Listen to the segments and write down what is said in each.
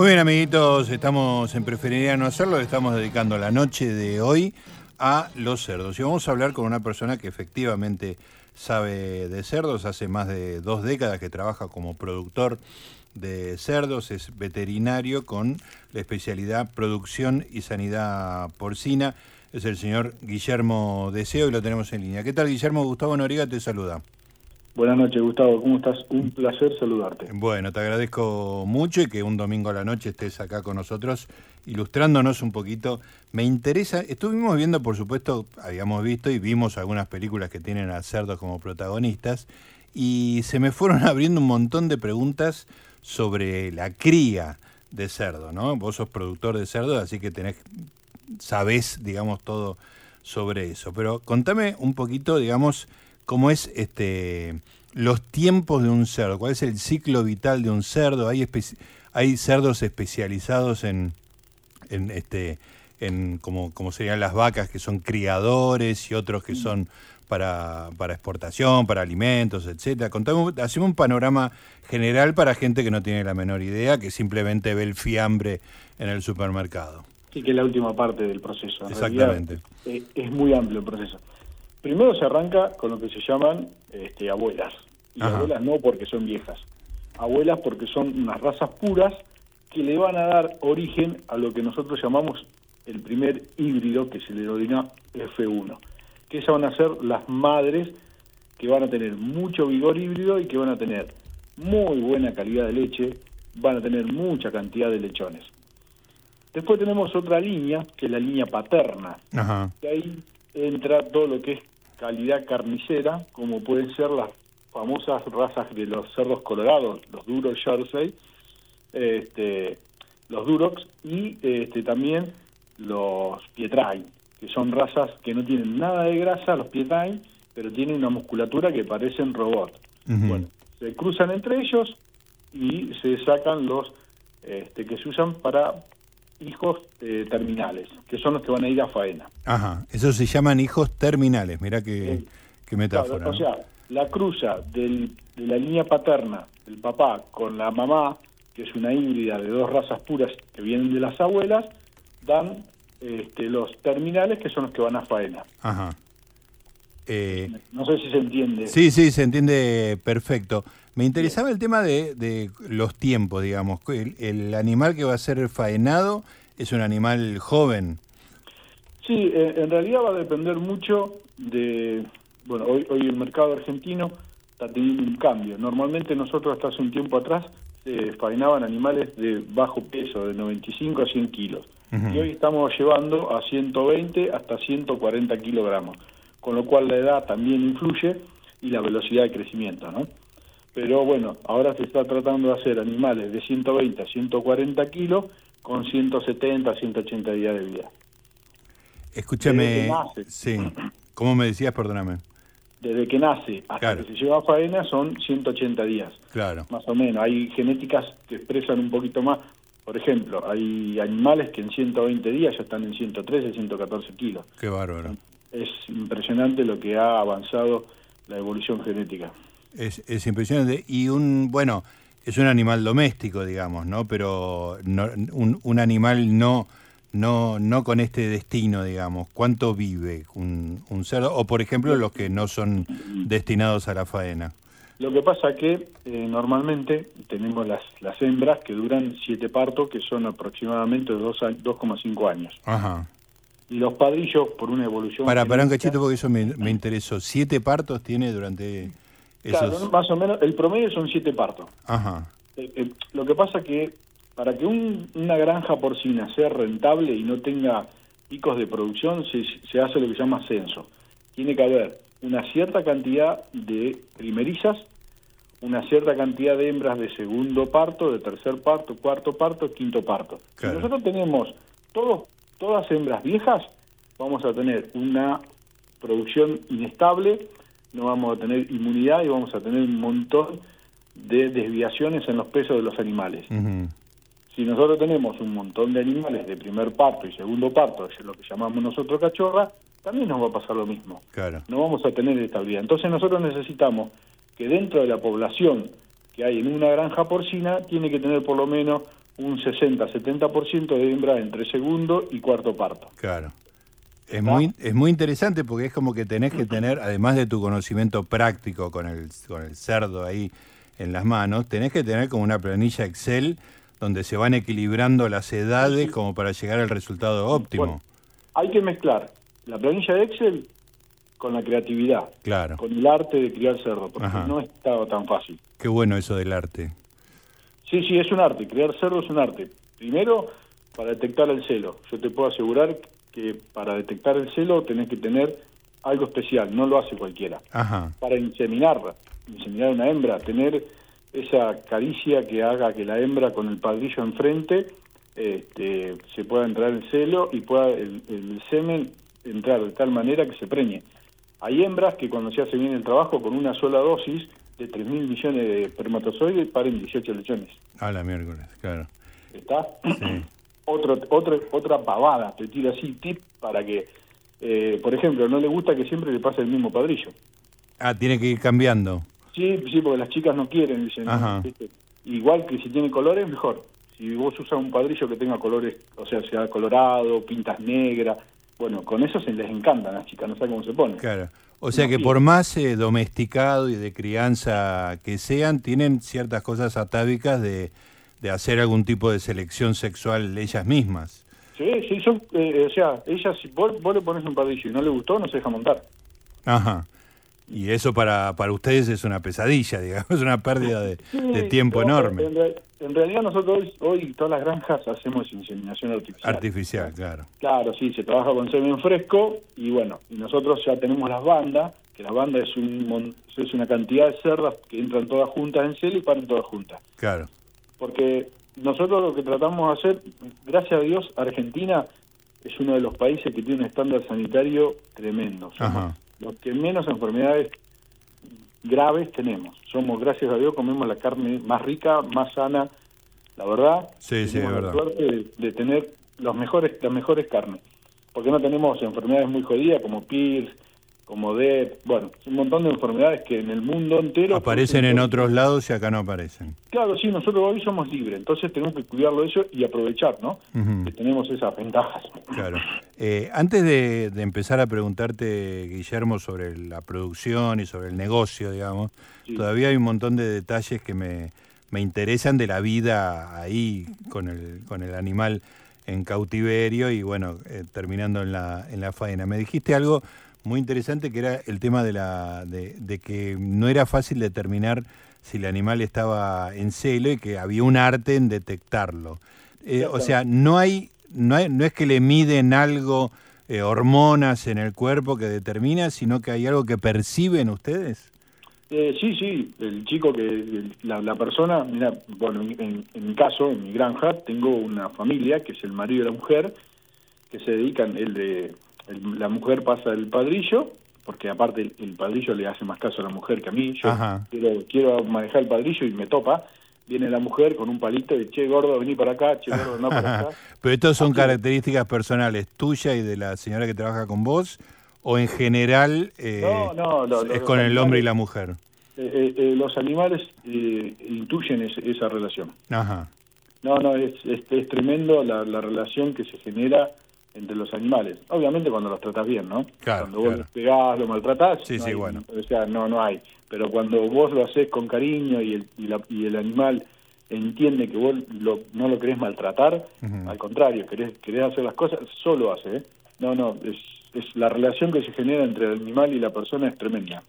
Muy bien, amiguitos, estamos en preferiría no hacerlo, le estamos dedicando la noche de hoy a los cerdos. Y vamos a hablar con una persona que efectivamente sabe de cerdos, hace más de dos décadas que trabaja como productor de cerdos, es veterinario con la especialidad producción y sanidad porcina. Es el señor Guillermo Deseo y lo tenemos en línea. ¿Qué tal, Guillermo? Gustavo Noriga te saluda. Buenas noches, Gustavo. ¿Cómo estás? Un placer saludarte. Bueno, te agradezco mucho y que un domingo a la noche estés acá con nosotros ilustrándonos un poquito. Me interesa, estuvimos viendo, por supuesto, habíamos visto y vimos algunas películas que tienen a cerdos como protagonistas y se me fueron abriendo un montón de preguntas sobre la cría de cerdo, ¿no? Vos sos productor de cerdo, así que tenés, sabés, digamos, todo sobre eso. Pero contame un poquito, digamos, cómo es este los tiempos de un cerdo, cuál es el ciclo vital de un cerdo. Hay, hay cerdos especializados en, en este en como, como serían las vacas que son criadores y otros que son para, para exportación, para alimentos, etcétera. Contame, hacemos un panorama general para gente que no tiene la menor idea, que simplemente ve el fiambre en el supermercado. Sí, que es la última parte del proceso. Exactamente. Eh, es muy amplio el proceso. Primero se arranca con lo que se llaman este, abuelas. Y abuelas no porque son viejas. Abuelas porque son unas razas puras que le van a dar origen a lo que nosotros llamamos el primer híbrido que se le denomina F1. Que esas van a ser las madres que van a tener mucho vigor híbrido y que van a tener muy buena calidad de leche, van a tener mucha cantidad de lechones. Después tenemos otra línea, que es la línea paterna. Ajá. Que ahí entra todo lo que es calidad carnicera, como pueden ser las famosas razas de los cerdos colorados, los duros Jersey, este, los Durox y este, también los Pietrai, que son razas que no tienen nada de grasa, los Pietrai, pero tienen una musculatura que parecen robot. Bueno, se cruzan entre ellos y se sacan los este, que se usan para hijos eh, terminales, que son los que van a ir a faena. Ajá, esos se llaman hijos terminales, mira qué, metáfora. o sea, la cruza de la línea paterna del papá con la mamá, que es una híbrida de dos razas puras que vienen de las abuelas, dan este, los terminales que son los que van a faena. Ajá. Eh, no sé si se entiende. Sí, sí, se entiende perfecto. Me interesaba el tema de, los tiempos, digamos. El, animal que va a ser faenado es un animal joven. Sí, eh, en realidad va a depender mucho de... Bueno, hoy, hoy el mercado argentino está teniendo un cambio. Normalmente nosotros hasta hace un tiempo atrás se faenaban animales de bajo peso, de 95 a 100 kilos. Y hoy estamos llevando a 120 hasta 140 kilogramos, con lo cual la edad también influye y la velocidad de crecimiento, ¿no? Pero bueno, ahora se está tratando de hacer animales de 120 a 140 kilos con 170 a 180 días de vida. Escúchame, sí, ¿cómo me decías? Perdóname. Desde que nace hasta que se lleva a faena son 180 días. Claro. Más o menos. Hay genéticas que expresan un poquito más. Por ejemplo, hay animales que en 120 días ya están en 113, 114 kilos. Qué bárbaro. Es impresionante lo que ha avanzado la evolución genética. Es, es impresionante. Y un, bueno, es un animal doméstico, digamos, ¿no? Pero un, un, animal no, no, no con este destino, digamos. ¿Cuánto vive un, un cerdo? O, por ejemplo, los que no son destinados a la faena. Lo que pasa que eh, normalmente tenemos las, las hembras que duran siete partos, que son aproximadamente 2,5 años. Ajá. Y los padrillos, por una evolución... Para, para un cachito, porque eso me, me interesó. ¿Siete partos tiene durante...? Claro, más o menos, el promedio son siete partos. Ajá. Eh, eh, lo que pasa que para que una granja porcina sea rentable y no tenga picos de producción, se, se hace lo que se llama censo. Tiene que haber una cierta cantidad de primerizas, una cierta cantidad de hembras de segundo parto, de tercer parto, cuarto parto, quinto parto. Si nosotros tenemos todos, todas hembras viejas, vamos a tener una producción inestable, no vamos a tener inmunidad y vamos a tener un montón de desviaciones en los pesos de los animales. Si nosotros tenemos un montón de animales de primer parto y segundo parto, es lo que llamamos nosotros cachorra, también nos va a pasar lo mismo. Claro. No vamos a tener estabilidad. Entonces nosotros necesitamos que dentro de la población que hay en una granja porcina, tiene que tener por lo menos un 60-70% de hembra entre segundo y cuarto parto. Claro. Es muy, es muy interesante porque es como que tenés que tener, además de tu conocimiento práctico con el, con el cerdo ahí en las manos, tenés que tener como una planilla Excel donde se van equilibrando las edades como para llegar al resultado óptimo. hay que mezclar la planilla de Excel con la creatividad, claro. con el arte de criar cerdo, porque no estaba tan fácil. Qué bueno eso del arte. Sí, sí, es un arte, criar cerdo es un arte. Primero, para detectar el celo. Yo te puedo asegurar que para detectar el celo tenés que tener algo especial, no lo hace cualquiera. Ajá. Para inseminarla, inseminar una hembra, tener esa caricia que haga que la hembra con el padrillo enfrente este, se pueda entrar el celo y pueda el, el semen entrar de tal manera que se preñe. Hay hembras que cuando se hace bien el trabajo con una sola dosis de 3.000 millones de espermatozoides paren 18 lechones. A la miércoles, claro. ¿Está? Sí. Otro, otro, otra pavada, te tiro así tip para que, eh, por ejemplo, no le gusta que siempre le pase el mismo padrillo. Ah, tiene que ir cambiando. Sí, sí, porque las chicas no quieren, dicen. Igual que si tiene colores, mejor. Si vos usas un padrillo que tenga colores, o sea, sea colorado, pintas negras, bueno, con eso se les encantan las chicas, no saben cómo se ponen. Claro. O sea que por más eh, domesticado y de crianza que sean, tienen ciertas cosas atávicas de, de hacer algún tipo de selección sexual ellas mismas. Sí, sí, son, eh, o sea, ellas, si vos, le pones un padrillo y no le gustó, no se deja montar. Ajá. Y eso para, para ustedes es una pesadilla, digamos, es una pérdida de, tiempo enorme. En, realidad nosotros hoy, todas las granjas hacemos inseminación artificial. Artificial, claro. Claro, sí, se trabaja con semen fresco y bueno, y nosotros ya tenemos las bandas, que la banda es, un, es una cantidad de cerdas que entran todas juntas en celo y paran todas juntas. Claro. Porque nosotros lo que tratamos de hacer, gracias a Dios, Argentina es uno de los países que tiene un estándar sanitario tremendo. Los que menos enfermedades graves tenemos. Somos, gracias a Dios, comemos la carne más rica, más sana, la verdad. Sí, sí, la verdad. suerte de, tener los mejores, las mejores carnes. Porque no tenemos enfermedades muy jodidas como PIRS, como DED, bueno, un montón de enfermedades que en el mundo entero... Aparecen en otros lados y acá no aparecen. Claro, sí, nosotros hoy somos libres, entonces tenemos que cuidarlo eso y aprovechar, ¿no? Que tenemos esas ventajas. Claro. Eh, antes de, empezar a preguntarte, Guillermo, sobre la producción y sobre el negocio, digamos, todavía hay un montón de detalles que me, me interesan de la vida ahí con el, con el animal en cautiverio y bueno, eh, terminando en la, en la faena. Me dijiste algo muy interesante que era el tema de, la, de, que no era fácil determinar si el animal estaba en celo y que había un arte en detectarlo. Eh, o sea, no hay, no hay, no es que le miden algo, eh, hormonas en el cuerpo que determina, sino que hay algo que perciben ustedes. Eh, sí, sí, el chico que, la, persona, mira, bueno, en, en, mi caso, en mi granja, tengo una familia que es el marido y la mujer, que se dedican, el de la mujer pasa el padrillo, porque aparte el, padrillo le hace más caso a la mujer que a mí, yo quiero, quiero manejar el padrillo y me topa, viene la mujer con un palito y che gordo, vení para acá, che gordo, no para acá. Pero estas son características personales tuyas y de la señora que trabaja con vos, o en general eh, es con el hombre y la mujer. Eh, eh, los animales intuyen esa relación. Ajá. No, no, es, es, tremendo la, la relación que se genera entre los animales. Obviamente cuando los tratas bien, ¿no? cuando vos los pegás, lo maltratás, sí, sí, bueno. o sea, no, no hay. Pero cuando vos lo haces con cariño y el, y, el animal entiende que vos no lo querés maltratar, al contrario, querés, querés hacer las cosas, solo hace, ¿eh? No, no, es, es la relación que se genera entre el animal y la persona es tremenda.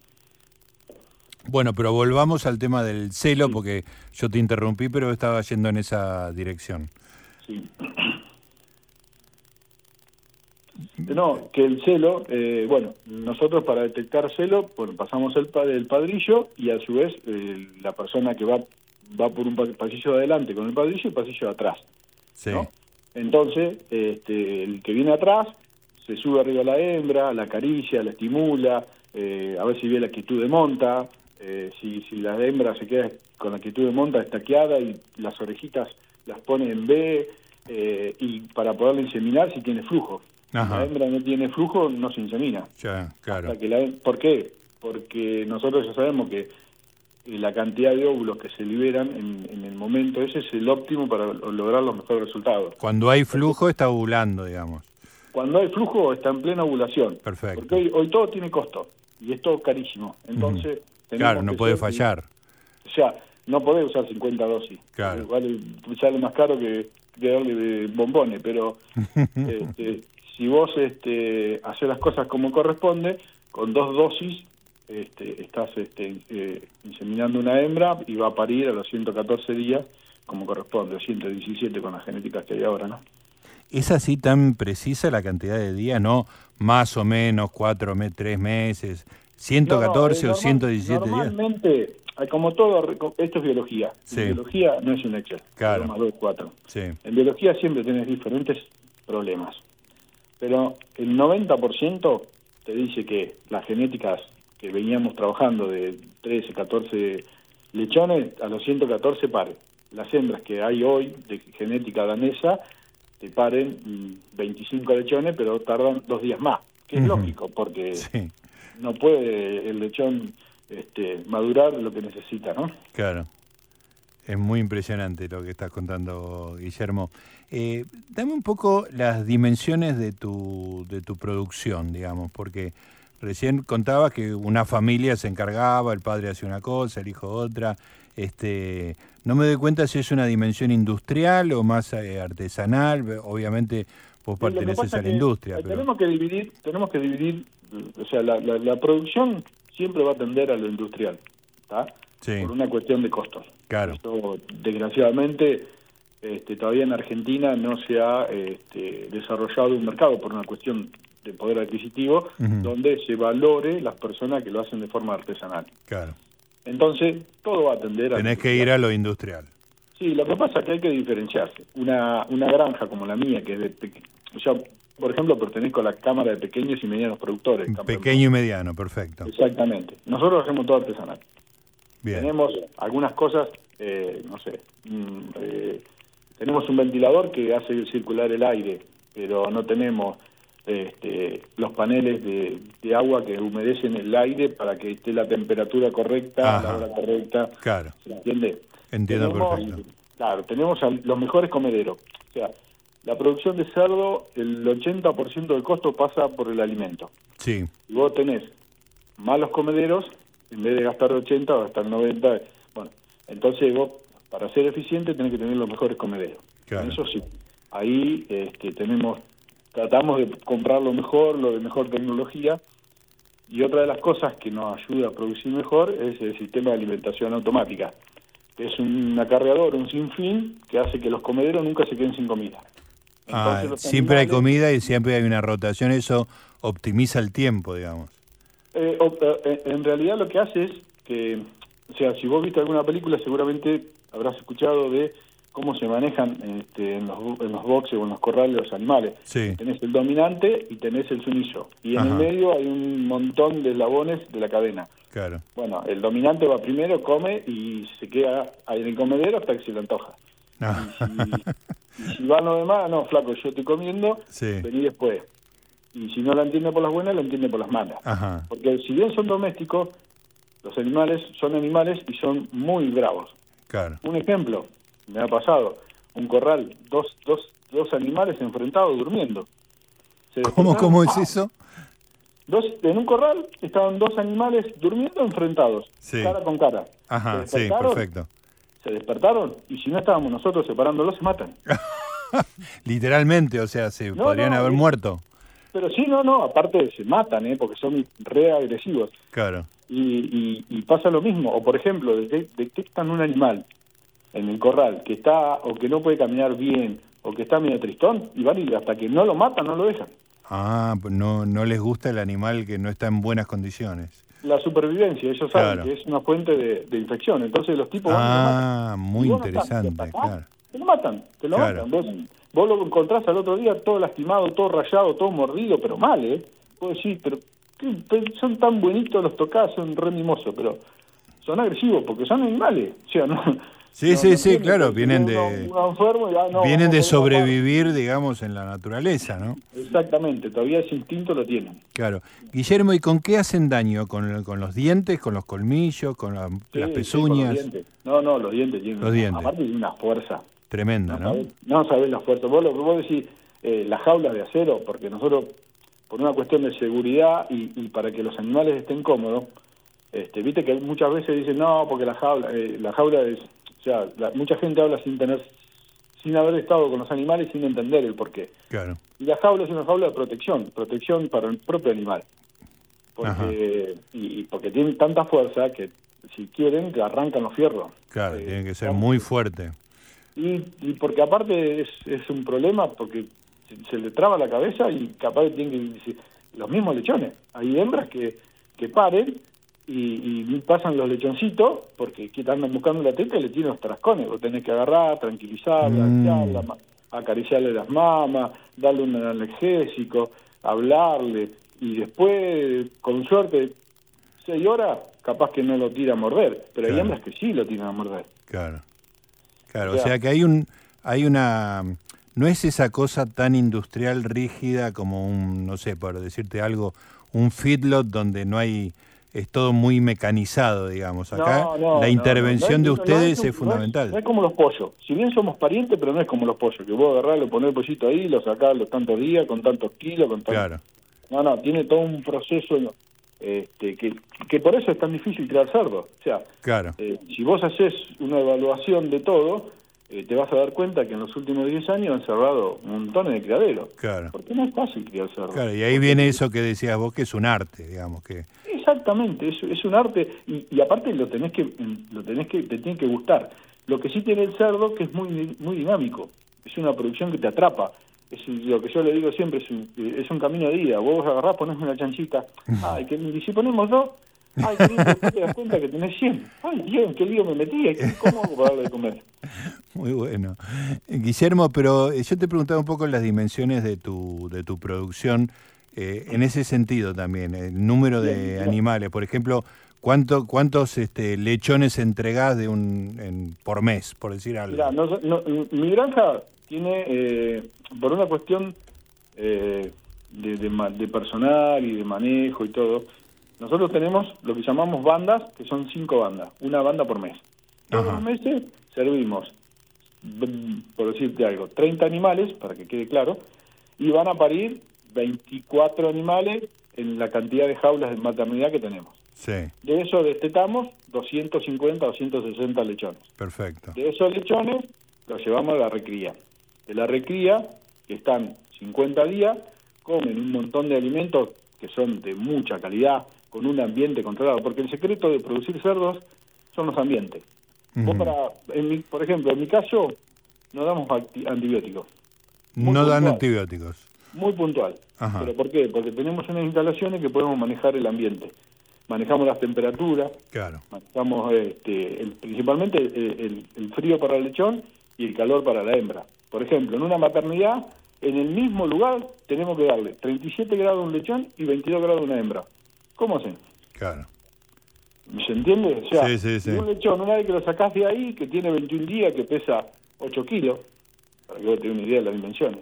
Bueno, pero volvamos al tema del celo, porque yo te interrumpí, pero estaba yendo en esa dirección. Sí. No, que el celo, eh, bueno, nosotros para detectar celo, bueno, pasamos el, el padrillo y a su vez eh, la persona que va va por un pasillo de adelante con el padrillo y pasillo atrás. Sí. Entonces, este, el que viene atrás se sube arriba a la hembra, la acaricia, la estimula, eh, a ver si ve la actitud de monta, si, si la hembra se queda con la actitud de monta estaqueada y las orejitas las pone en B, y para poderle inseminar si tiene flujo. La hembra no tiene flujo, no se insemina. Ya, claro. ¿Por qué? Porque nosotros ya sabemos que eh, la cantidad de óvulos que se liberan en, el momento ese es el óptimo para lograr los mejores resultados. Cuando hay flujo está ovulando, digamos. Cuando hay flujo está en plena ovulación. Perfecto. Porque hoy, todo tiene costo y es todo carísimo. Entonces, claro, no puede fallar. O sea, no podés usar 50 dosis. Claro. Igual sale más caro que, darle de bombones, pero este, si vos este, haces las cosas como corresponde, con dos dosis este, estás este, eh, inseminando una hembra y va a parir a los 114 días como corresponde, o 117 con las genéticas que hay ahora, ¿no? ¿Es así tan precisa la cantidad de días, no? Más o menos, cuatro, tres meses, 114 o 117 días. Normalmente, como todo, esto es biología. biología no es un Excel. Claro. Más 2, 4. En biología siempre tienes diferentes problemas. Pero el 90% te dice que las genéticas que veníamos trabajando de 13, 14 lechones, a los 114 paren. Las hembras que hay hoy de genética danesa te paren 25 lechones, pero tardan dos días más, que es lógico, porque no puede el lechón este, madurar lo que necesita, ¿no? Claro. Es muy impresionante lo que estás contando, Guillermo. Eh, dame un poco las dimensiones de tu, de tu producción, digamos, porque Recién contaba que una familia se encargaba, el padre hacía una cosa, el hijo otra. Este, no me doy cuenta si es una dimensión industrial o más eh, artesanal. Obviamente vos perteneces a la industria. Eh, tenemos que dividir, tenemos que dividir, o sea, la, producción siempre va a tender a lo industrial, ¿está? Por una cuestión de costos. Claro. desgraciadamente, este, todavía en Argentina no se ha este, desarrollado un mercado por una cuestión de poder adquisitivo, donde se valore las personas que lo hacen de forma artesanal. Claro. Entonces, todo va a atender a... Tenés que ir a lo industrial. Sí, lo que pasa es que hay que diferenciarse. Una, una granja como la mía, que es de... O sea, por ejemplo, pertenezco a la Cámara de Pequeños y Medianos Productores. Pequeño y mediano, perfecto. Exactamente. Nosotros hacemos todo artesanal. Bien. Tenemos algunas cosas, eh, no sé, mm, eh, tenemos un ventilador que hace circular el aire, pero no tenemos este, los paneles de, agua que humedecen el aire para que esté la temperatura correcta, a la hora correcta. Claro. ¿Se entiende? Entiendo perfecto. Claro, tenemos los mejores comederos. O sea, la producción de cerdo, el 80% del costo pasa por el alimento. Sí. Y vos tenés malos comederos, en vez de gastar 80 o gastar 90. Bueno, entonces vos, para ser eficiente, tenés que tener los mejores comederos. Claro. Eso sí. Ahí este, tenemos tratamos de comprar lo mejor, lo de mejor tecnología. Y otra de las cosas que nos ayuda a producir mejor es el sistema de alimentación automática, que es un acarreador, un sinfín, que hace que los comederos nunca se queden sin comida. ah, siempre hay comida y siempre hay una rotación, eso optimiza el tiempo, digamos. Eh, eh, en realidad lo que hace es que, o sea, si vos viste alguna película seguramente habrás escuchado de cómo se manejan este, en, los, en los boxes o en los corrales los animales. Tenés el dominante y tenés el sumiso. Y en el medio hay un montón de eslabones de la cadena. Claro. Bueno, el dominante va primero, come y se queda ahí en el comedero hasta que se le antoja. Ah. Y, si, van los demás, no, flaco, yo estoy comiendo, vení después. Y si no la entiende por las buenas, la entiende por las malas. Porque si bien son domésticos, los animales son animales y son muy bravos. Claro. Un ejemplo, me ha pasado, un corral, dos, dos, dos animales enfrentados durmiendo. ¿Cómo, ¿Cómo es eso? Dos, en un corral estaban dos animales durmiendo enfrentados, cara con cara. Ajá, sí, perfecto. Se despertaron y si no estábamos nosotros separándolos se matan. Literalmente, o sea, se podrían haber muerto. Pero sí, no, no, aparte se matan, ¿eh? porque son re agresivos. Claro. Y, y, pasa lo mismo, o por ejemplo, detectan un animal en el corral que está o que no puede caminar bien o que está medio tristón y van y hasta que no lo matan no lo dejan. Ah, pues no, no les gusta el animal que no está en buenas condiciones. La supervivencia, ellos saben que es una fuente de, infección, entonces los tipos ah, muy interesante, claro. Te lo matan, te lo matan. Vos, vos, lo encontrás al otro día todo lastimado, todo rayado, todo mordido, pero mal, ¿eh? Vos decís, pero son tan bonitos los tocás, son re mimosos, pero son agresivos porque son animales. O sea, no, Sí, sí, sí, claro, vienen de vienen de sobrevivir, digamos, en la naturaleza, ¿no? Exactamente, todavía ese instinto lo tienen. Claro. Guillermo, ¿y con qué hacen daño? ¿Con, con los dientes, con los colmillos, con las pezuñas? no, no, los dientes tienen, los dientes. aparte tienen una fuerza. Tremenda, ¿no? no sabés la fuerza. Vos lo vos decís, eh, las jaulas de acero, porque nosotros, por una cuestión de seguridad y, para que los animales estén cómodos, este, viste que muchas veces dicen, no, porque la jaula, eh, la jaula es o sea, mucha gente habla sin tener, sin haber estado con los animales sin entender el porqué. Claro. Y la jaula es una jaula de protección, protección para el propio animal. Porque, y, porque tienen tanta fuerza que si quieren que arrancan los fierros. Claro, eh, tienen que ser muy fuerte. Y, porque aparte es, es un problema porque se, le traba la cabeza y capaz tienen que los mismos lechones. Hay hembras que, que paren y, pasan los lechoncitos porque andan buscando la teta y le tienen los trascones. Vos tenés que agarrar, tranquilizarla, mm. acariciarle las mamas, darle un analgésico, hablarle y después, con suerte, seis horas, capaz que no lo tira a morder, pero hay hembras que sí lo tiran a morder. Claro. Claro, o sea, que hay un hay una no es esa cosa tan industrial rígida como un no sé, por decirte algo, un feedlot donde no hay es todo muy mecanizado, digamos. Acá la intervención de ustedes es, fundamental. No es, como los pollos. Si bien somos parientes, pero no es como los pollos, que vos agarrás, lo ponés el pollito ahí, lo sacás los tantos días, con tantos kilos, con tantos... Claro. No, no, tiene todo un proceso este, que, que por eso es tan difícil crear cerdo. O sea, claro. Eh, si vos haces una evaluación de todo, eh, te vas a dar cuenta que en los últimos 10 años han cerrado montones de criaderos. Claro. Porque no es fácil criar cerdo. Claro, y ahí viene eso que decías vos, que es un arte, digamos, que Exactamente, es, es un arte y, aparte lo tenés que lo tenés que te tiene que gustar. Lo que sí tiene el cerdo que es muy muy dinámico, es una producción que te atrapa. Es lo que yo le digo siempre es un, es un camino de ida. Vos agarrás, ponés una chanchita, ay, que y si ponemos dos, ay, qué lindo, te das cuenta que tenés 100. Ay, Dios, qué lío me metí, ¿cómo hago para darle de comer? Muy bueno. Guillermo, pero eh, yo te preguntaba un poco las dimensiones de tu, de tu producción. Eh, en ese sentido también, el número de animales, por ejemplo, ¿cuánto, ¿cuántos este, lechones entregás de un, por mes, por decir algo? mi granja tiene, eh, por una cuestión eh, de, personal y de manejo y todo, nosotros tenemos lo que llamamos bandas, que son cinco bandas, una banda por mes. Todos los meses servimos, por decirte algo, 30 animales, para que quede claro, y van a parir 24 animales en la cantidad de jaulas de maternidad que tenemos. Sí. De eso destetamos 250, 260 lechones. Perfecto. De esos lechones los llevamos a la recría. De la recría, que están 50 días, comen un montón de alimentos que son de mucha calidad, con un ambiente controlado, porque el secreto de producir cerdos son los ambientes. para, en por ejemplo, en mi caso, no damos antibióticos. no dan antibióticos muy puntual. ¿Pero por qué? Porque tenemos unas instalaciones que podemos manejar el ambiente. Manejamos las temperaturas, claro. manejamos este, principalmente el, frío para el lechón y el calor para la hembra. Por ejemplo, en una maternidad, en el mismo lugar tenemos que darle 37 grados a un lechón y 22 grados a una hembra. ¿Cómo hacen? Claro. ¿Se entiende? O sea, sí, sí, un lechón, una vez que lo sacás de ahí, que tiene 21 días, que pesa 8 kilos, para que vos tengas una idea de las dimensiones.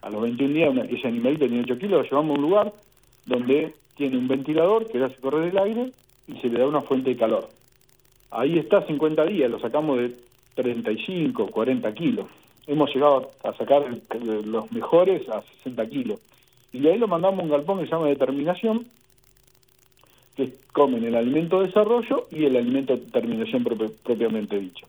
A los 21 días ese animalito tiene 8 kilos, lo llevamos a un lugar donde tiene un ventilador que le hace correr el aire y se le da una fuente de calor. Ahí está 50 días, lo sacamos de 35, 40 kilos. Hemos llegado a sacar los mejores a 60 kilos. Y de ahí lo mandamos a un galpón que se llama determinación, que comen el alimento de desarrollo y el alimento de terminación propiamente dicho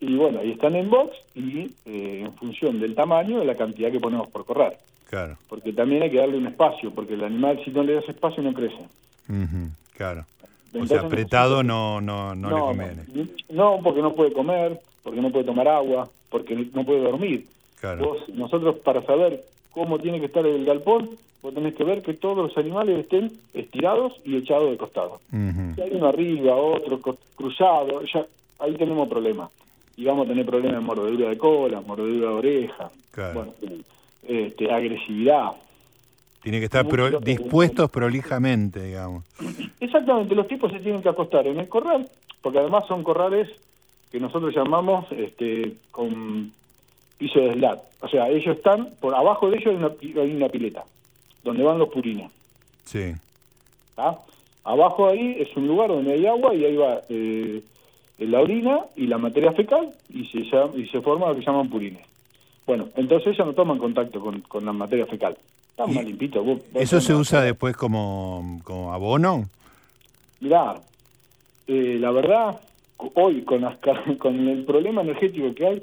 y bueno, ahí están en box y eh, en función del tamaño de la cantidad que ponemos por correr. Claro. Porque también hay que darle un espacio, porque el animal si no le das espacio no crece. claro. o sea, apretado no, no, no, le conviene. No, porque no puede comer, porque no puede tomar agua, porque no puede dormir. Claro. nosotros para saber cómo tiene que estar el galpón, vos tenés que ver que todos los animales estén estirados y echados de costado. Si hay uno arriba, otro cruzado, ya ahí tenemos problemas y vamos a tener problemas de mordedura de cola, mordedura de oreja, este, agresividad. Tiene que estar dispuestos prolijamente, digamos. Exactamente, los tipos se tienen que acostar en el corral, porque además son corrales que nosotros llamamos este, con piso de slat. O sea, ellos están, por abajo de ellos hay una, hay una pileta, donde van los purines. Sí. Abajo ahí es un lugar donde hay agua y ahí va eh, la orina y la materia fecal y se, y se forma lo que llaman purines. Bueno, entonces ellos no toman contacto con, con la materia fecal. Está más limpito. ¿Eso se usa después como, como abono? Mirá, eh, la verdad, hoy con, las, con el problema energético que hay,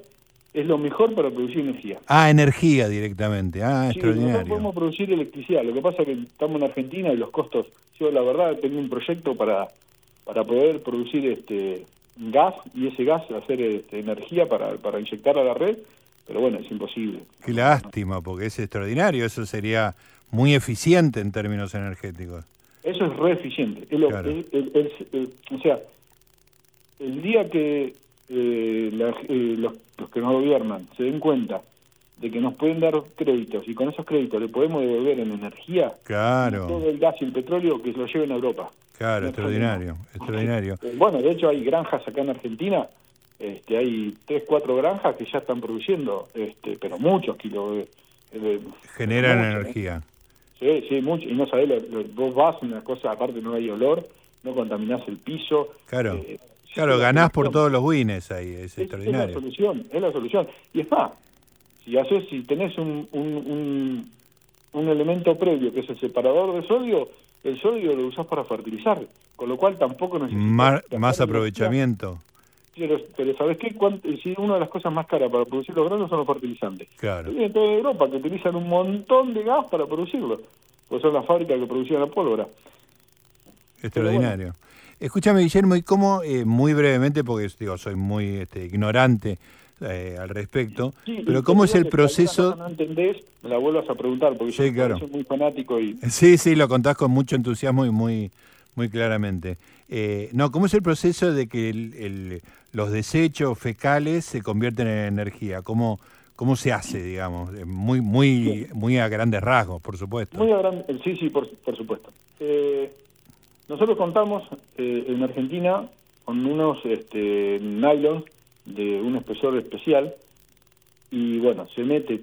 es lo mejor para producir energía. Ah, energía directamente. Ah, sí, extraordinario. Nosotros podemos producir electricidad. Lo que pasa es que estamos en Argentina y los costos. Yo, la verdad, tengo un proyecto para, para poder producir este gas y ese gas hacer este, energía para, para inyectar a la red, pero bueno, es imposible. Qué lástima, porque es extraordinario. Eso sería muy eficiente en términos energéticos. Eso es re eficiente. o sea, el día que eh, eh, los, que nos gobiernan se den cuenta de que nos pueden dar créditos y con esos créditos le podemos devolver en energía claro. todo el gas y el petróleo que se lo lleven a Europa. Claro, extraordinario, extraordinario. Eh, bueno, de hecho hay granjas acá en Argentina, este, hay tres, cuatro granjas que ya están produciendo, este, pero muchos kilos. De, Generan energía. Sí, sí, mucho. Y no sabés, vos vas, una cosa, aparte no hay olor, no contaminás el piso. Claro. Claro, ganás por todos los wins ahí, es, extraordinario. Es la solución, es la solución. Y es más, si haces, si tenés un, un, un, elemento previo que es el separador de sodio, el sodio lo usás para fertilizar, con lo cual tampoco necesitas... más aprovechamiento. Pero, pero ¿sabes qué? Si una de las cosas más caras para producir los granos son los fertilizantes. Claro. Y en toda Europa que utilizan un montón de gas para producirlo, pues son las fábricas que producían la pólvora. Extraordinario. Escúchame, Guillermo, y cómo, eh, muy brevemente, porque digo, soy muy este, ignorante eh, al respecto, pero cómo es el proceso... Si no entendés, me la vuelvas a preguntar, porque yo soy muy fanático y... Sí, sí, lo contás con mucho entusiasmo y muy, muy claramente. Eh, no, ¿cómo es el proceso de que el, los desechos fecales se convierten en energía? ¿Cómo, cómo se hace, digamos? Muy, muy, muy a grandes rasgos, por supuesto. Muy a grandes, sí, sí, por, por supuesto. Eh, nosotros contamos eh, en Argentina con unos este, nylon de un espesor especial y bueno, se mete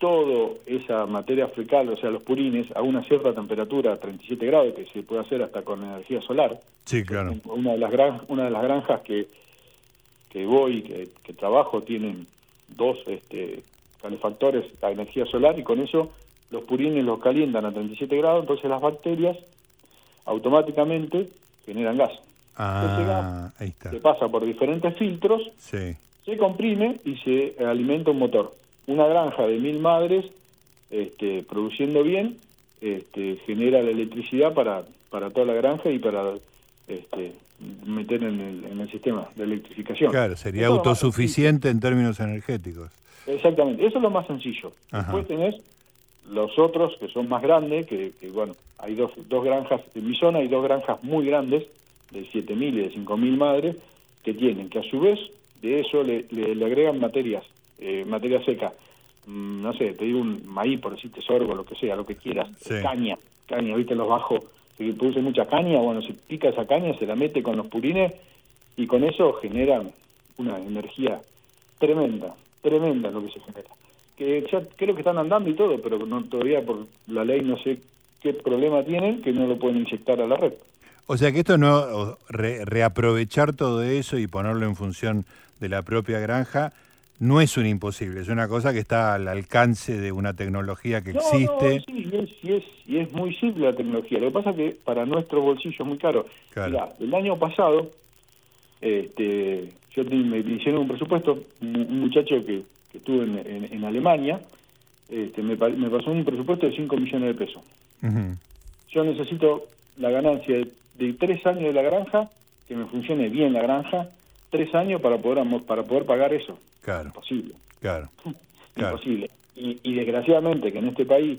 toda esa materia fecal, o sea, los purines, a una cierta temperatura, 37 grados, que se puede hacer hasta con energía solar. Sí, claro. Una de las, gran, una de las granjas que, que voy, que, que trabajo, tienen dos este, calefactores a energía solar y con eso los purines los calientan a 37 grados, entonces las bacterias automáticamente generan gas. Ah, ahí está. se pasa por diferentes filtros, se comprime y se alimenta un motor. Una granja de mil madres este, produciendo bien este, genera la electricidad para, para toda la granja y para este, meter en el, en el sistema de electrificación. Claro, sería autosuficiente en términos energéticos. Exactamente, eso es lo más sencillo. Después tenés los otros que son más grandes, que, bueno, hay dos, dos granjas, en mi zona hay dos granjas muy grandes, de 7.000 y de 5.000 madres, que tienen, que a su vez de eso le, le, agregan materias, eh, materia seca, mm, no sé, te digo un maíz, por decirte sorgo, lo que sea, lo que quieras, caña, caña, viste los bajos, que produce mucha caña, bueno, se pica esa caña, se la mete con los purines y con eso generan una energía tremenda, tremenda lo que se genera que ya creo que están andando y todo, pero no, todavía por la ley no sé qué problema tienen que no lo pueden inyectar a la red. O sea que esto no, reaprovechar todo eso y ponerlo en función de la propia granja, no es un imposible, es una cosa que está al alcance de una tecnología que existe. No, sí, es, y es, y es muy simple la tecnología. Lo que pasa es que para nuestro bolsillo es muy caro. el año pasado, este, yo me hicieron un presupuesto, un muchacho que que estuve en, Alemania, este, me, pasó un presupuesto de 5 millones de pesos. Yo necesito la ganancia de, tres años de la granja, que me funcione bien la granja, tres años para poder para poder pagar eso. Claro. Imposible. Claro. Imposible. Y, y, desgraciadamente que en este país,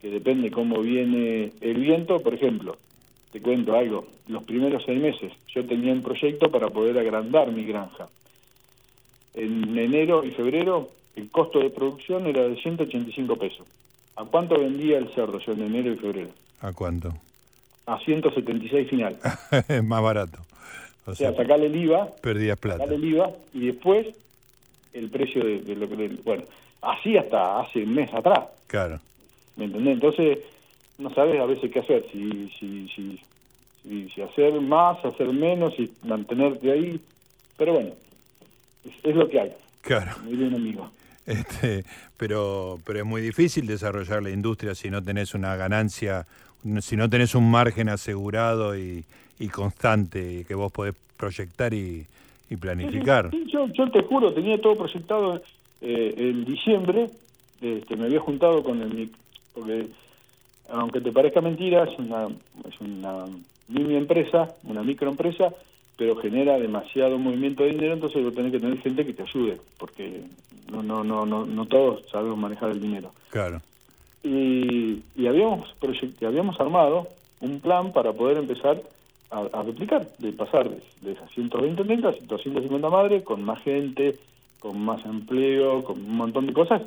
que depende cómo viene el viento, por ejemplo, te cuento algo, los primeros seis meses yo tenía un proyecto para poder agrandar mi granja en enero y febrero el costo de producción era de 185 pesos. ¿A cuánto vendía el cerdo yo en enero y febrero? ¿A cuánto? A 176 final. es más barato. O, sea, sacarle el IVA. Perdías plata. Sacarle el IVA y después el precio de, lo que... bueno, así hasta hace un mes atrás. Claro. ¿Me entendés? Entonces, no sabes a veces qué hacer. Si, si, si, si, hacer más, hacer menos y mantenerte ahí. Pero bueno, es, lo que hay. Claro. Muy bien, amigo. Este, pero, pero es muy difícil desarrollar la industria si no tenés una ganancia, si no tenés un margen asegurado y, y constante que vos podés proyectar y, y planificar. yo, yo, te juro, tenía todo proyectado eh, en diciembre, este, me había juntado con el... Porque, aunque te parezca mentira, es una, es una mini empresa, una microempresa, pero genera demasiado movimiento de dinero, entonces vos tenés que tener gente que te ayude, porque no no no no, no todos sabemos manejar el dinero. Claro. Y, y habíamos habíamos armado un plan para poder empezar a, replicar, de pasar de, esas 120 tendas a 250 madres, con más gente, con más empleo, con un montón de cosas,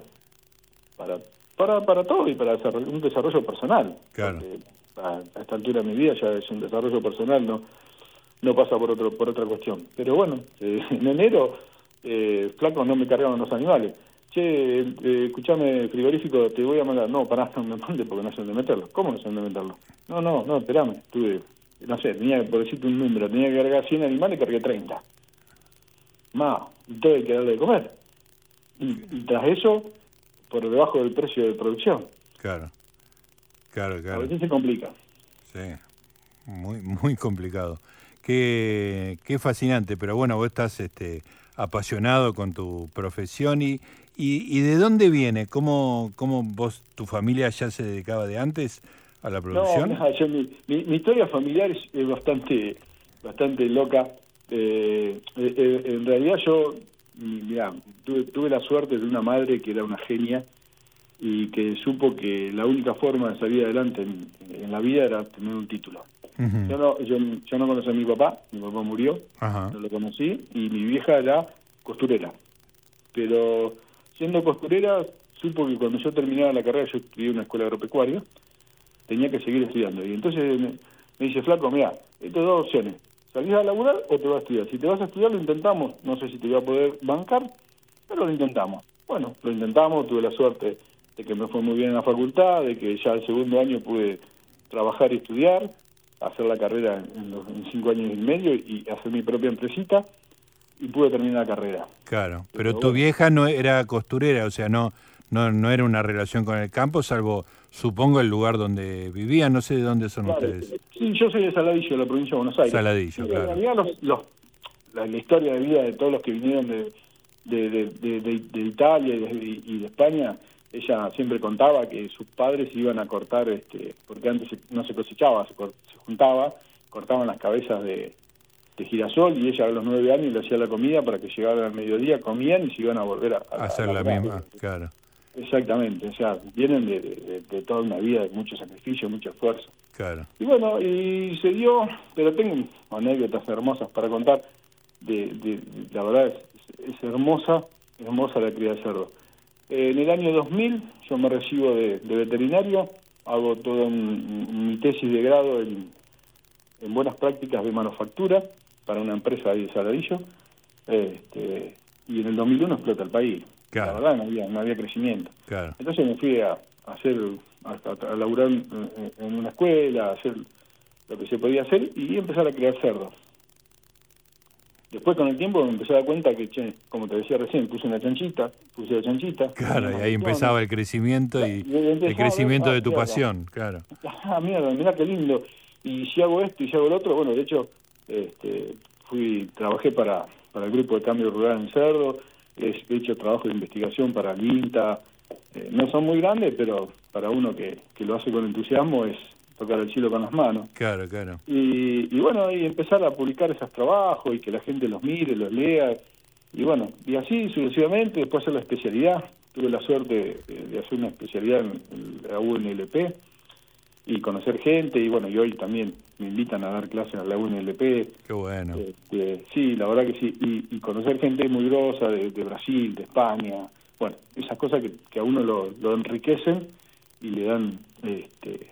para para para todo y para un desarrollo personal. Claro. A, esta altura de mi vida ya es un desarrollo personal, no no pasa por otro por otra cuestión. Pero bueno, eh, en enero, eh, flaco, no me cargaban los animales. Che, eh, escuchame, frigorífico, te voy a mandar. No, pará, no me mande porque no sé dónde meterlo. ¿Cómo no sé dónde meterlo? No, no, no, espérame. Tuve, no sé, tenía, por decirte un número, tenía que cargar 100 animales y cargué 30. Más, y todo hay que darle de comer. Y, tras eso, por debajo del precio de producción. Claro, claro, claro. A veces se complica. Sí, muy, muy complicado. Qué, qué fascinante, pero bueno, vos estás este, apasionado con tu profesión y, y, de dónde viene, ¿Cómo, cómo vos, tu familia ya se dedicaba de antes a la producción. No, mi, historia familiar es, bastante, bastante loca. Eh, eh, eh, en realidad yo, mira, tuve, tuve la suerte de una madre que era una genia y que supo que la única forma de salir adelante en la vida era tener un título yo, no, yo, yo, no conocí a mi papá, mi papá murió, no lo conocí, y mi vieja era costurera. Pero siendo costurera, supo que cuando yo terminaba la carrera, yo estudié en una escuela agropecuaria, tenía que seguir estudiando. Y entonces me, dice, flaco, mira, estas dos opciones, ¿salís a laburar o te vas a estudiar? Si te vas a estudiar, lo intentamos, no sé si te voy a poder bancar, pero lo intentamos. Bueno, lo intentamos, tuve la suerte de que me fue muy bien en la facultad, de que ya el segundo año pude trabajar y estudiar, hacer la carrera en, cinco años y medio y hacer mi propia empresita y pude terminar la carrera. Claro, pero, tu vieja no era costurera, o sea, no, no, no era una relación con el campo, salvo, supongo, el lugar donde vivía, no sé de dónde son ustedes. Sí, yo soy de Saladillo, de la provincia de Buenos Aires. Saladillo, claro. En realidad, los, la, historia de vida de todos los que vinieron de, de, de, Italia y de España ella siempre contaba que sus padres iban a cortar, este, porque antes no se cosechaba, se, juntaba, cortaban las cabezas de, girasol y ella a los nueve años le hacía la comida para que llegara al mediodía, comían y se iban a volver a, hacer la, misma, claro. Exactamente, o sea, vienen de, toda una vida de mucho sacrificio, mucho esfuerzo. Claro. Y bueno, y se dio, pero tengo anécdotas hermosas para contar, de, la verdad es, es hermosa, hermosa la cría de cerdo en el año 2000 yo me recibo de, veterinario, hago toda mi tesis de grado en, buenas prácticas de manufactura para una empresa de Saladillo, este, y en el 2001 explota el país. La verdad no había, no había crecimiento. Entonces me fui a, hacer, a, laburar en, en, una escuela, a hacer lo que se podía hacer y empezar a crear cerdos. Después con el tiempo me empecé a dar cuenta que, che, como te decía recién, puse una chanchita, puse la chanchita. Claro, y ahí empezaba el crecimiento y, el crecimiento de tu pasión, claro. Ah, mierda, mira qué lindo. Y si hago esto y si hago lo otro, bueno, de hecho, este, fui, trabajé para, para el grupo de cambio rural en Cerdo, he hecho trabajo de investigación para el INTA, eh, no son muy grandes, pero para uno que, que lo hace con entusiasmo es, tocar el cielo con las manos. Claro, claro. Y, y bueno, y empezar a publicar esos trabajos y que la gente los mire, los lea. Y bueno, y así sucesivamente, después hacer la especialidad. Tuve la suerte de, hacer una especialidad en, la UNLP y conocer gente. Y bueno, y hoy también me invitan a dar clases en la UNLP. Qué bueno. Este, sí, la verdad que sí. Y, conocer gente muy grosa de, Brasil, de España. Bueno, esas cosas que, que a uno lo, lo enriquecen y le dan este,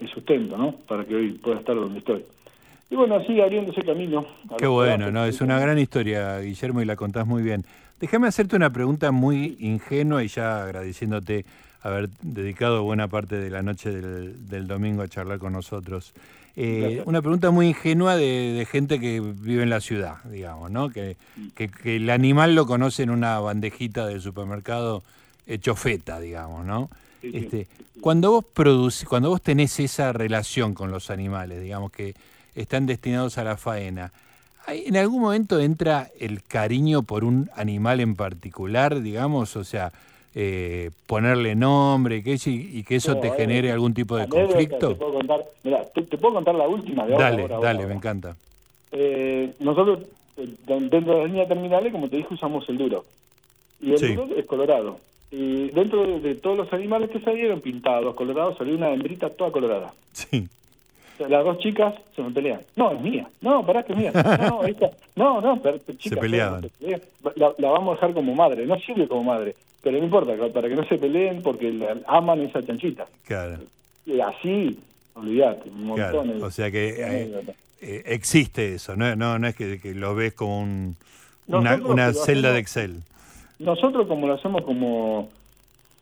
el sustento, ¿no? Para que hoy pueda estar donde estoy. y bueno, así abriéndose camino. Qué bueno, ¿no? Es una gran historia, Guillermo, y la contás muy bien. Déjame hacerte una pregunta muy ingenua y ya agradeciéndote haber dedicado buena parte de la noche del, domingo a charlar con nosotros. Eh, una pregunta muy ingenua de, gente que vive en la ciudad, digamos, ¿no? Que, que, el animal lo conoce en una bandejita del supermercado hecho feta, digamos, ¿no? Este, cuando vos produces, cuando vos tenés esa relación con los animales, digamos que están destinados a la faena, ¿en algún momento entra el cariño por un animal en particular, digamos? O sea, eh, ponerle nombre que, y que eso te genere algún tipo de conflicto? Te puedo contar, te, puedo contar la última de Dale, dale, me encanta. Eh, nosotros, eh, dentro de la línea terminales, como te dije, usamos el duro. Y el duro es colorado. Y dentro de, todos los animales que salieron pintados, colorados, salió una hembrita toda colorada. Sí. Las dos chicas se me pelean. No, es mía. No, pará que es mía. No, esta, no, no, pero, se peleaban. La, la, vamos a dejar como madre. No sirve como madre. Pero no importa, para que no se peleen porque aman esa chanchita. Claro. Y así, olvídate, un montón O sea que eh, eh, existe eso, no, no, no es que, lo ves como un, una, celda de Excel. Nosotros como lo hacemos como,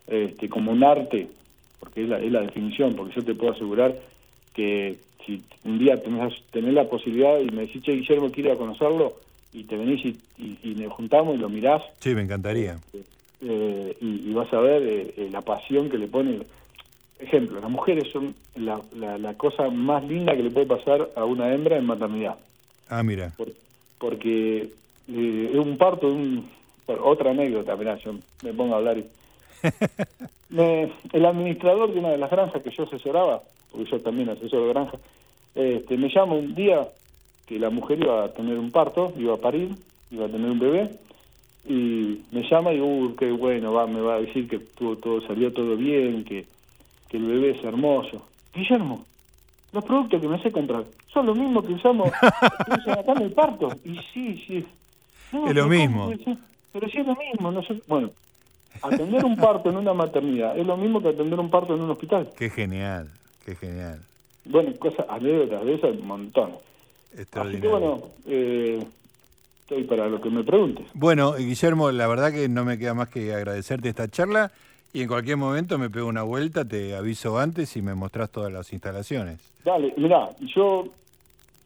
este, como un arte, porque es la, es la definición, porque yo te puedo asegurar que si un día tenés, tenés la posibilidad y me decís, che, Guillermo, quiero conocerlo, y te venís y, y, nos juntamos y lo mirás. Sí, me encantaría. Este, eh, y, vas a ver eh, eh, la pasión que le pone. Ejemplo, las mujeres son la, la, cosa más linda que le puede pasar a una hembra en maternidad. Ah, mira. porque es un parto, un, otra anécdota, mirá, yo me pongo a hablar. Y, el administrador de una de las granjas que yo asesoraba, porque yo también asesoro granjas, este, me llama un día que la mujer iba a tener un parto, iba a parir, iba a tener un bebé, y me llama y digo, uh, qué bueno, va, me va a decir que todo, todo salió todo bien, que, que el bebé es hermoso. Guillermo, los productos que me hace comprar son los mismos que usamos acá en el parto. Y sí, sí. es lo mismo. Pero sí es lo mismo. No sé. Bueno, atender un parto en una maternidad es lo mismo que atender un parto en un hospital. Qué genial, qué genial. Bueno, cosas, anécdotas de esas, un montón. Así que bueno, eh, estoy para lo que me preguntes. Bueno, Guillermo, la verdad que no me queda más que agradecerte esta charla y en cualquier momento me pego una vuelta, te aviso antes y me mostrás todas las instalaciones. Dale, mira, yo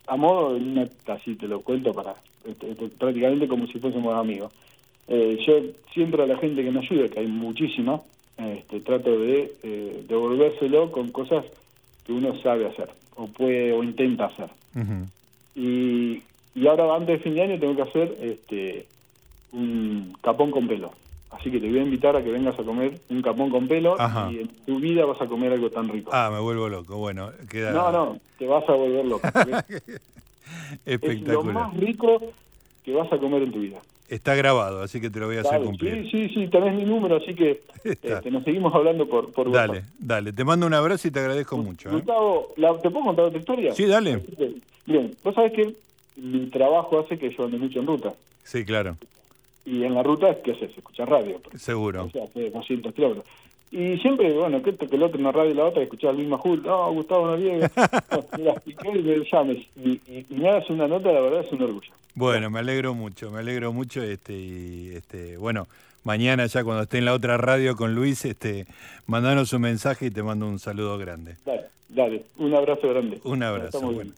a modo de así te lo cuento para este, este, prácticamente como si fuésemos amigos. Eh, yo siempre a la gente que me ayuda, que hay muchísima, este, trato de eh, devolvérselo con cosas que uno sabe hacer o puede o intenta hacer. Y y ahora antes de fin de año tengo que hacer este un capón con pelo. Así que te voy a invitar a que vengas a comer un capón con pelo y en tu vida vas a comer algo tan rico. Ah, me vuelvo loco. Bueno, queda... No, no, te vas a volver loco. Espectacular. Es lo más rico que vas a comer en tu vida. Está grabado, así que te lo voy a hacer cumplir. Sí, sí, sí, tenés mi número, así que este, nos seguimos hablando por, por Dale, dale. Te mando un abrazo y te agradezco mucho. ¿eh? Gustavo, ¿te puedo contar otra historia? Sí, dale. Bien, vos sabés que mi trabajo hace que yo ande mucho en ruta. Sí, claro. Y en la ruta, ¿qué haces? Escuchar radio. Seguro. O sea, hace 200 kilómetros. Y siempre, bueno, que esto, que el otro en la radio y la otra, escuchar Luis Majul, no, Gustavo Noriega, me las piqué y me llames. Y, y, me hagas una nota, la verdad es un orgullo. Bueno, me alegro mucho, me alegro mucho. este y este Bueno, mañana ya cuando esté en la otra radio con Luis, este mandanos un mensaje y te mando un saludo grande. Dale, dale, un abrazo grande. Un abrazo. Bueno.